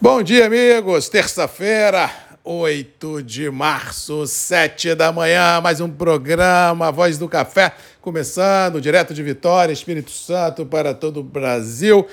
Bom dia, amigos. Terça-feira, 8 de março, 7 da manhã, mais um programa Voz do Café, começando direto de Vitória, Espírito Santo, para todo o Brasil.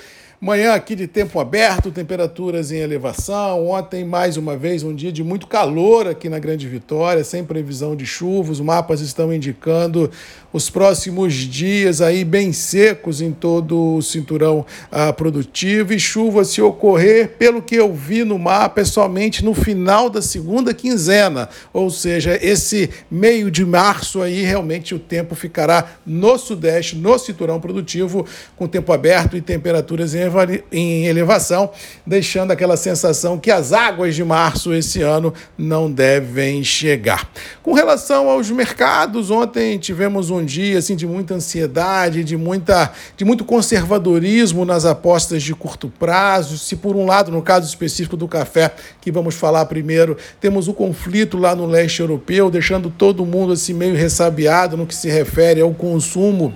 Manhã aqui de tempo aberto, temperaturas em elevação. Ontem, mais uma vez, um dia de muito calor aqui na Grande Vitória, sem previsão de chuva. Os mapas estão indicando os próximos dias aí bem secos em todo o cinturão ah, produtivo e chuva se ocorrer, pelo que eu vi no mapa, é somente no final da segunda quinzena. Ou seja, esse meio de março aí realmente o tempo ficará no sudeste, no cinturão produtivo, com tempo aberto e temperaturas em em elevação, deixando aquela sensação que as águas de março esse ano não devem chegar. Com relação aos mercados, ontem tivemos um dia assim de muita ansiedade, de muita de muito conservadorismo nas apostas de curto prazo. Se por um lado, no caso específico do café, que vamos falar primeiro, temos o conflito lá no leste europeu, deixando todo mundo assim meio ressabiado no que se refere ao consumo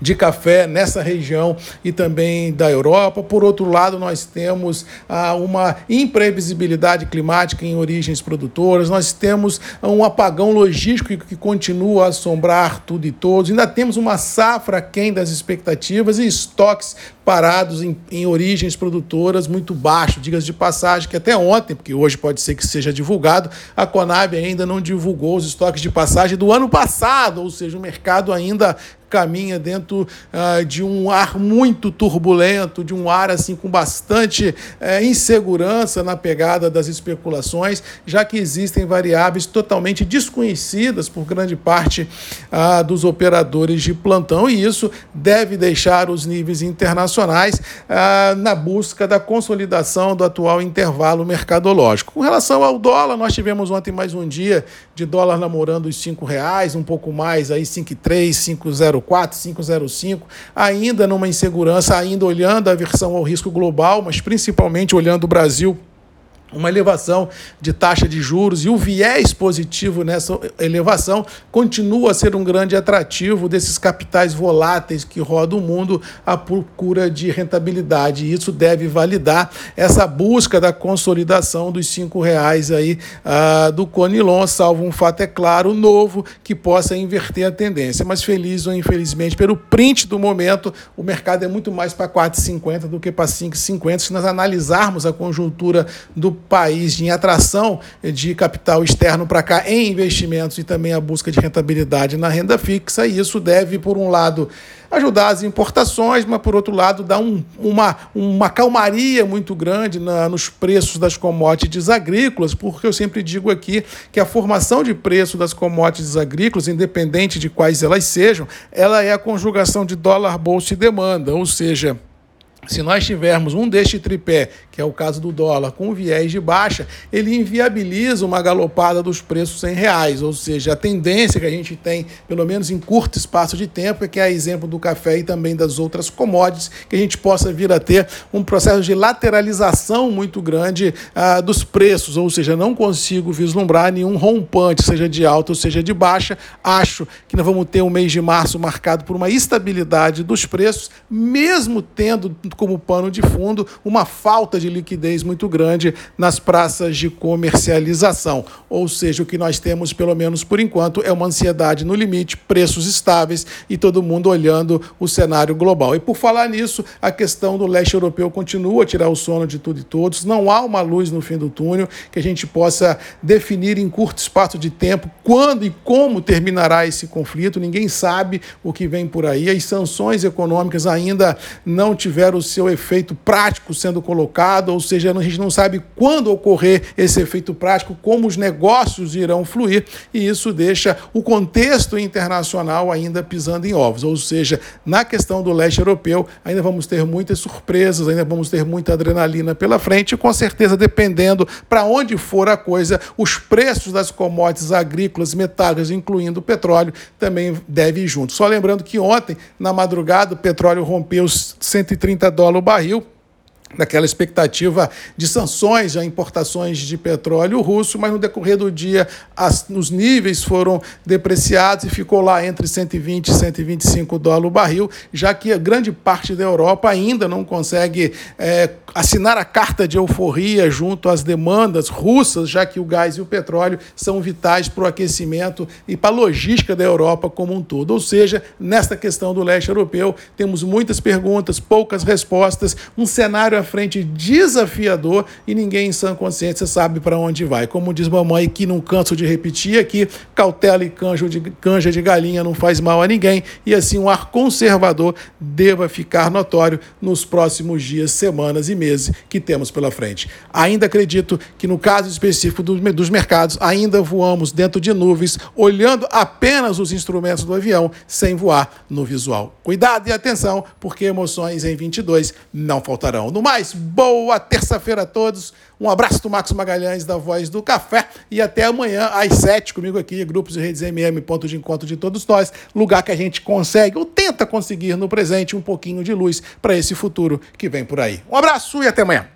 de café nessa região e também da Europa. Por outro lado, nós temos ah, uma imprevisibilidade climática em origens produtoras, nós temos um apagão logístico que continua a assombrar tudo e todos, ainda temos uma safra quem das expectativas e estoques parados em, em origens produtoras muito baixos. Digas de passagem que até ontem, porque hoje pode ser que seja divulgado, a Conab ainda não divulgou os estoques de passagem do ano passado, ou seja, o mercado ainda caminha dentro uh, de um ar muito turbulento, de um ar assim com bastante uh, insegurança na pegada das especulações, já que existem variáveis totalmente desconhecidas por grande parte uh, dos operadores de plantão e isso deve deixar os níveis internacionais internacionais ah, na busca da consolidação do atual intervalo mercadológico. Com relação ao dólar, nós tivemos ontem mais um dia de dólar namorando os R$ reais, um pouco mais, aí 5,3, 5,04, 5,05, ainda numa insegurança, ainda olhando a versão ao risco global, mas principalmente olhando o Brasil uma elevação de taxa de juros e o viés positivo nessa elevação continua a ser um grande atrativo desses capitais voláteis que rodam o mundo à procura de rentabilidade. E isso deve validar essa busca da consolidação dos cinco reais aí uh, do Conilon, salvo um fato é claro novo que possa inverter a tendência. Mas feliz ou infelizmente pelo print do momento, o mercado é muito mais para 4,50 do que para 5,50 se nós analisarmos a conjuntura do país em atração de capital externo para cá em investimentos e também a busca de rentabilidade na renda fixa, e isso deve, por um lado, ajudar as importações, mas por outro lado, dar um, uma, uma calmaria muito grande na, nos preços das commodities agrícolas, porque eu sempre digo aqui que a formação de preço das commodities agrícolas, independente de quais elas sejam, ela é a conjugação de dólar, bolsa e demanda, ou seja, se nós tivermos um deste tripé, que é o caso do dólar, com viés de baixa, ele inviabiliza uma galopada dos preços em reais, ou seja, a tendência que a gente tem, pelo menos em curto espaço de tempo, é que é exemplo do café e também das outras commodities, que a gente possa vir a ter um processo de lateralização muito grande ah, dos preços, ou seja, não consigo vislumbrar nenhum rompante, seja de alta ou seja de baixa. Acho que nós vamos ter um mês de março marcado por uma estabilidade dos preços, mesmo tendo como pano de fundo uma falta de liquidez muito grande nas praças de comercialização. Ou seja, o que nós temos, pelo menos por enquanto, é uma ansiedade no limite, preços estáveis e todo mundo olhando o cenário global. E por falar nisso, a questão do leste europeu continua a tirar o sono de tudo e todos. Não há uma luz no fim do túnel que a gente possa definir em curto espaço de tempo quando e como terminará esse conflito. Ninguém sabe o que vem por aí. As sanções econômicas ainda não tiveram seu efeito prático sendo colocado, ou seja, a gente não sabe quando ocorrer esse efeito prático, como os negócios irão fluir, e isso deixa o contexto internacional ainda pisando em ovos. Ou seja, na questão do leste europeu, ainda vamos ter muitas surpresas, ainda vamos ter muita adrenalina pela frente, e com certeza, dependendo para onde for a coisa, os preços das commodities agrícolas, metálicas, incluindo o petróleo, também devem ir junto. Só lembrando que ontem, na madrugada, o petróleo rompeu os 130 dólares o barril naquela expectativa de sanções a importações de petróleo russo, mas no decorrer do dia as, os níveis foram depreciados e ficou lá entre 120 e 125 dólares o barril, já que a grande parte da Europa ainda não consegue é, assinar a carta de euforia junto às demandas russas, já que o gás e o petróleo são vitais para o aquecimento e para a logística da Europa como um todo. Ou seja, nesta questão do leste europeu, temos muitas perguntas, poucas respostas, um cenário à frente desafiador e ninguém em sã consciência sabe para onde vai. Como diz mamãe, que não canso de repetir aqui, cautela e canja de, canja de galinha não faz mal a ninguém e assim um ar conservador deva ficar notório nos próximos dias, semanas e meses que temos pela frente. Ainda acredito que no caso específico dos mercados, ainda voamos dentro de nuvens, olhando apenas os instrumentos do avião, sem voar no visual. Cuidado e atenção, porque emoções em 22 não faltarão. No mais, boa terça-feira a todos. Um abraço do Marcos Magalhães, da Voz do Café. E até amanhã, às sete, comigo aqui, Grupos e Redes MM, ponto de encontro de todos nós. Lugar que a gente consegue, ou tenta conseguir no presente, um pouquinho de luz para esse futuro que vem por aí. Um abraço e até amanhã.